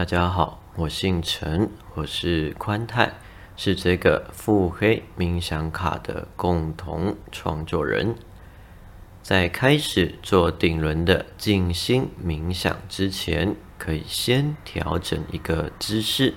大家好，我姓陈，我是宽泰，是这个腹黑冥想卡的共同创作人。在开始做顶轮的静心冥想之前，可以先调整一个姿势，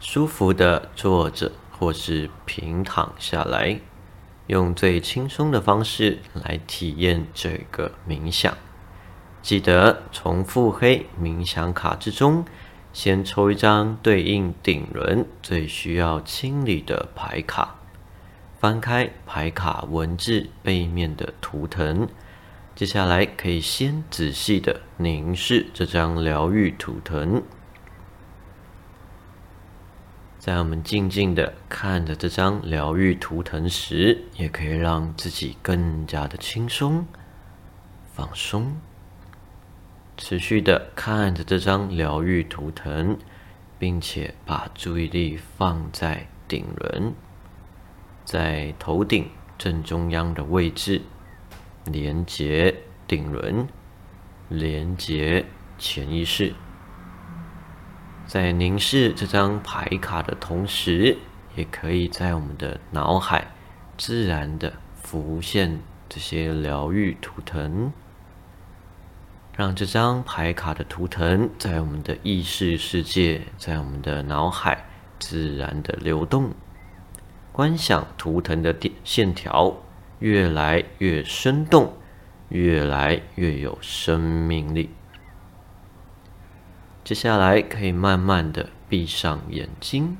舒服的坐着或是平躺下来。用最轻松的方式来体验这个冥想。记得从腹黑冥想卡之中，先抽一张对应顶轮最需要清理的牌卡。翻开牌卡文字背面的图腾，接下来可以先仔细的凝视这张疗愈图腾。在我们静静的看着这张疗愈图腾时，也可以让自己更加的轻松、放松。持续的看着这张疗愈图腾，并且把注意力放在顶轮，在头顶正中央的位置，连接顶轮，连接潜意识。在凝视这张牌卡的同时，也可以在我们的脑海自然的浮现这些疗愈图腾，让这张牌卡的图腾在我们的意识世界，在我们的脑海自然的流动。观想图腾的点线条越来越生动，越来越有生命力。接下来可以慢慢的闭上眼睛，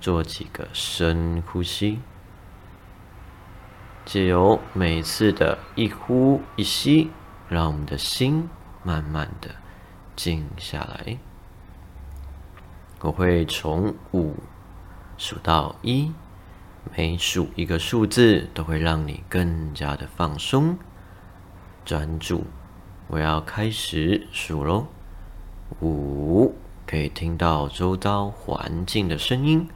做几个深呼吸，借由每次的一呼一吸，让我们的心慢慢的静下来。我会从五数到一，每数一个数字都会让你更加的放松、专注。我要开始数喽。五，可以听到周遭环境的声音，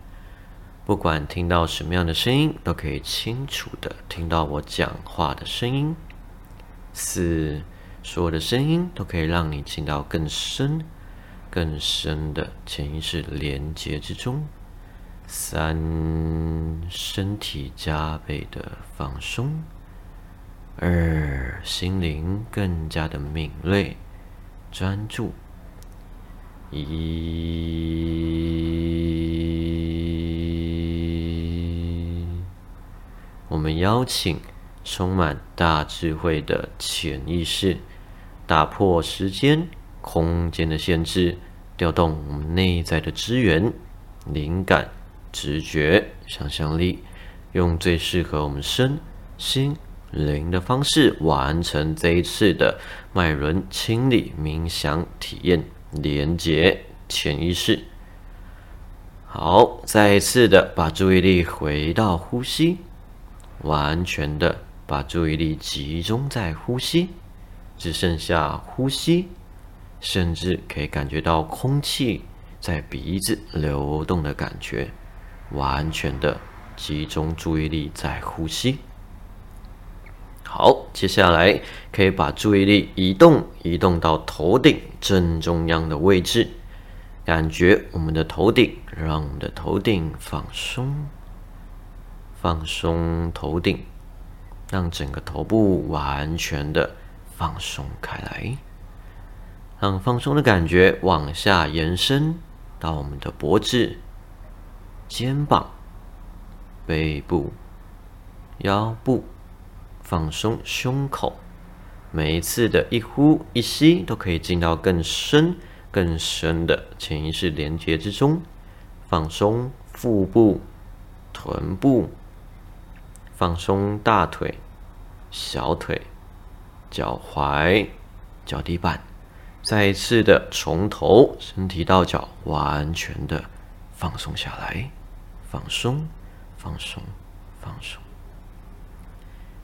不管听到什么样的声音，都可以清楚的听到我讲话的声音。四，所有的声音都可以让你进到更深、更深的潜意识连接之中。三，身体加倍的放松。二，心灵更加的敏锐、专注。一，我们邀请充满大智慧的潜意识，打破时间、空间的限制，调动我们内在的资源、灵感、直觉、想象力，用最适合我们身心灵的方式，完成这一次的脉轮清理冥想体验。连接潜意识，好，再一次的把注意力回到呼吸，完全的把注意力集中在呼吸，只剩下呼吸，甚至可以感觉到空气在鼻子流动的感觉，完全的集中注意力在呼吸。好，接下来可以把注意力移动，移动到头顶正中央的位置，感觉我们的头顶，让我们的头顶放松，放松头顶，让整个头部完全的放松开来，让放松的感觉往下延伸到我们的脖子、肩膀、背部、腰部。放松胸口，每一次的一呼一吸都可以进到更深、更深的潜意识连接之中。放松腹部、臀部，放松大腿、小腿、脚踝、脚底板。再一次的从头身体到脚完全的放松下来，放松、放松、放松。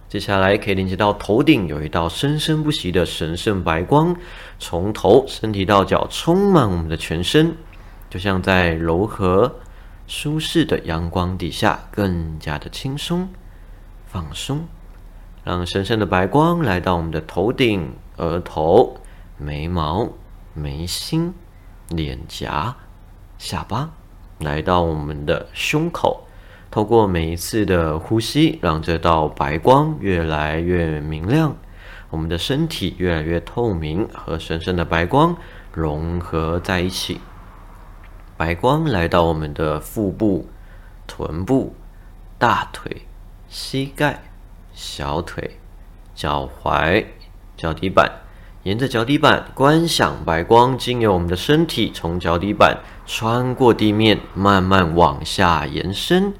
接下来可以连接到头顶，有一道生生不息的神圣白光，从头身体到脚充满我们的全身，就像在柔和舒适的阳光底下，更加的轻松放松。让神圣的白光来到我们的头顶、额头、眉毛、眉心、脸颊、下巴，来到我们的胸口。透过每一次的呼吸，让这道白光越来越明亮，我们的身体越来越透明，和神圣的白光融合在一起。白光来到我们的腹部、臀部、大腿、膝盖、小腿、脚踝、脚底板，沿着脚底板观想白光经由我们的身体，从脚底板穿过地面，慢慢往下延伸。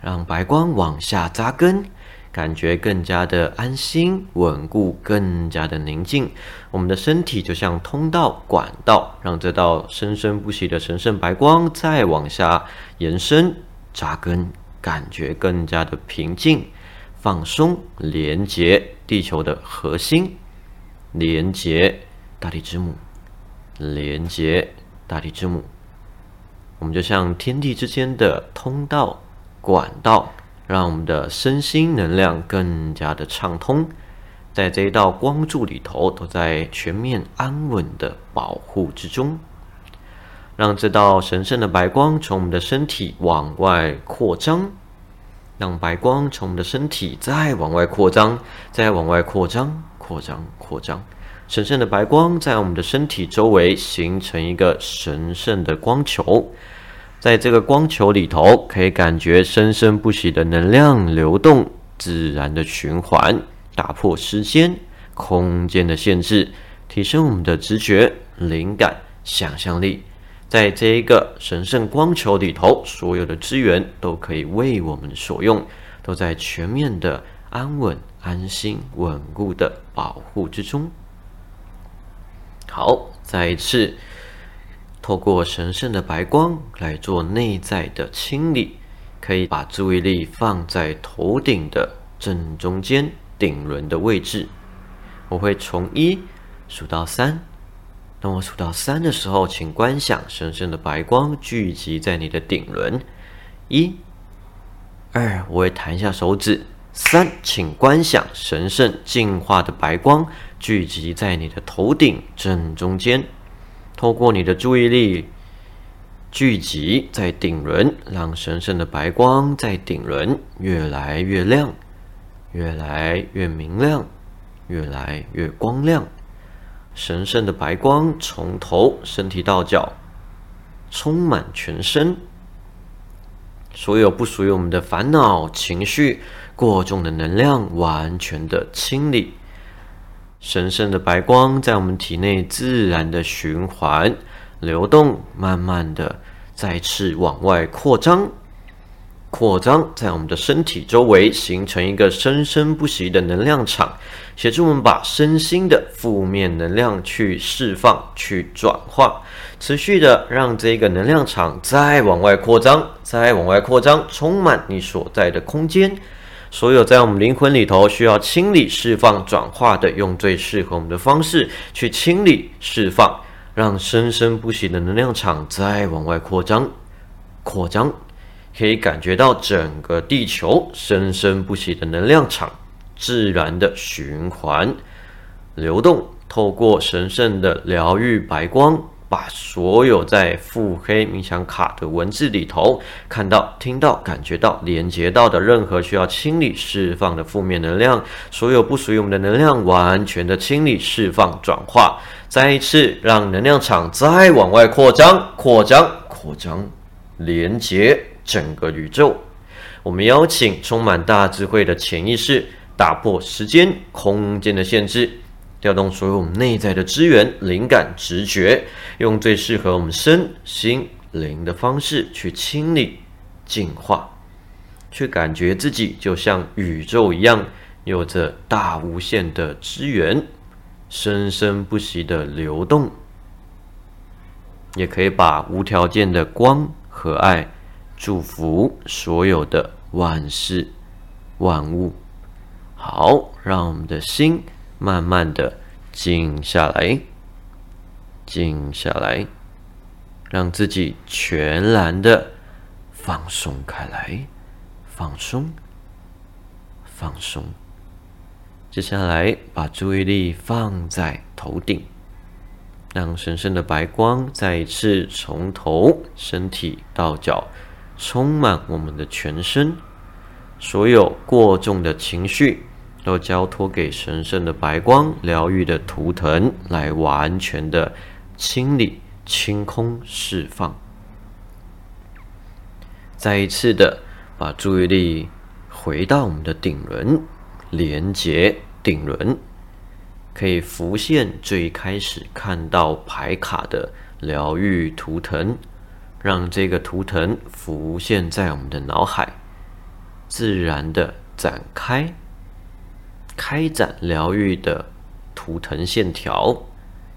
让白光往下扎根，感觉更加的安心、稳固，更加的宁静。我们的身体就像通道、管道，让这道生生不息的神圣白光再往下延伸、扎根，感觉更加的平静、放松，连接地球的核心，连接大地之母，连接大地之母。我们就像天地之间的通道。管道让我们的身心能量更加的畅通，在这一道光柱里头，都在全面安稳的保护之中。让这道神圣的白光从我们的身体往外扩张，让白光从我们的身体再往外扩张，再往外扩张，扩张，扩张。神圣的白光在我们的身体周围形成一个神圣的光球。在这个光球里头，可以感觉生生不息的能量流动，自然的循环，打破时间、空间的限制，提升我们的直觉、灵感、想象力。在这一个神圣光球里头，所有的资源都可以为我们所用，都在全面的安稳、安心、稳固的保护之中。好，再一次。透过神圣的白光来做内在的清理，可以把注意力放在头顶的正中间顶轮的位置。我会从一数到三，当我数到三的时候，请观想神圣的白光聚集在你的顶轮。一、二，我会弹一下手指。三，请观想神圣净化的白光聚集在你的头顶正中间。透过你的注意力聚集在顶轮，让神圣的白光在顶轮越来越亮，越来越明亮，越来越光亮。神圣的白光从头身体到脚，充满全身，所有不属于我们的烦恼、情绪、过重的能量，完全的清理。神圣的白光在我们体内自然的循环流动，慢慢的再次往外扩张，扩张在我们的身体周围形成一个生生不息的能量场，协助我们把身心的负面能量去释放、去转化，持续的让这个能量场再往外扩张，再往外扩张，充满你所在的空间。所有在我们灵魂里头需要清理、释放、转化的，用最适合我们的方式去清理、释放，让生生不息的能量场再往外扩张、扩张，可以感觉到整个地球生生不息的能量场自然的循环流动，透过神圣的疗愈白光。把所有在腹黑冥想卡的文字里头看到、听到、感觉到、连接到的任何需要清理、释放的负面能量，所有不属于我们的能量，完全的清理、释放、转化，再一次让能量场再往外扩张、扩张、扩张，连接整个宇宙。我们邀请充满大智慧的潜意识，打破时间、空间的限制。调动所有我们内在的资源、灵感、直觉，用最适合我们身心灵的方式去清理、净化，去感觉自己就像宇宙一样，有着大无限的资源，生生不息的流动，也可以把无条件的光和爱祝福所有的万事万物。好，让我们的心。慢慢的静下来，静下来，让自己全然的放松开来，放松，放松。接下来把注意力放在头顶，让神圣的白光再一次从头、身体到脚，充满我们的全身。所有过重的情绪，都交托给神圣的白光疗愈的图腾来完全的清理、清空、释放。再一次的把注意力回到我们的顶轮，连接顶轮。可以浮现最开始看到牌卡的疗愈图腾，让这个图腾浮现在我们的脑海，自然的展开，开展疗愈的图腾线条，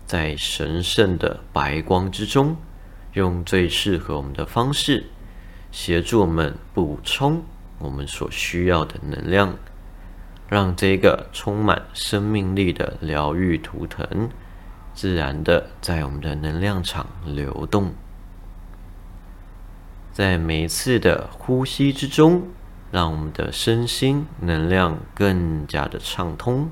在神圣的白光之中，用最适合我们的方式，协助我们补充我们所需要的能量。让这个充满生命力的疗愈图腾，自然的在我们的能量场流动，在每一次的呼吸之中，让我们的身心能量更加的畅通，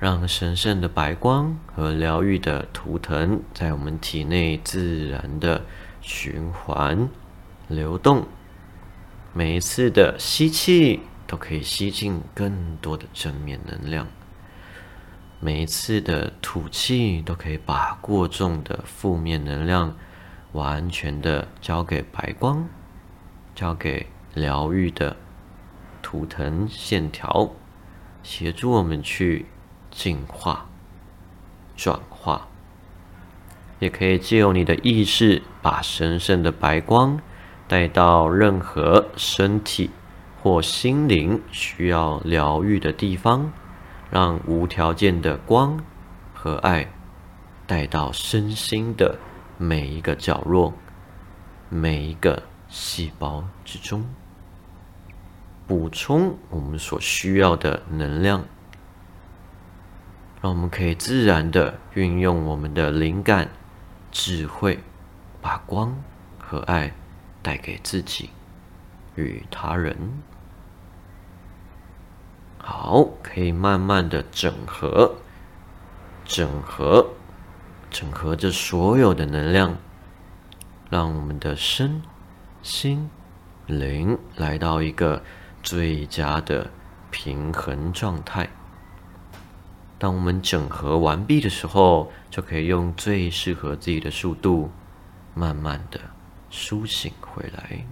让神圣的白光和疗愈的图腾在我们体内自然的循环流动，每一次的吸气。都可以吸进更多的正面能量。每一次的吐气，都可以把过重的负面能量完全的交给白光，交给疗愈的图腾线条，协助我们去净化、转化。也可以借由你的意识，把神圣的白光带到任何身体。或心灵需要疗愈的地方，让无条件的光和爱带到身心的每一个角落、每一个细胞之中，补充我们所需要的能量，让我们可以自然的运用我们的灵感、智慧，把光和爱带给自己与他人。好，可以慢慢的整合、整合、整合着所有的能量，让我们的身心灵来到一个最佳的平衡状态。当我们整合完毕的时候，就可以用最适合自己的速度，慢慢的苏醒回来。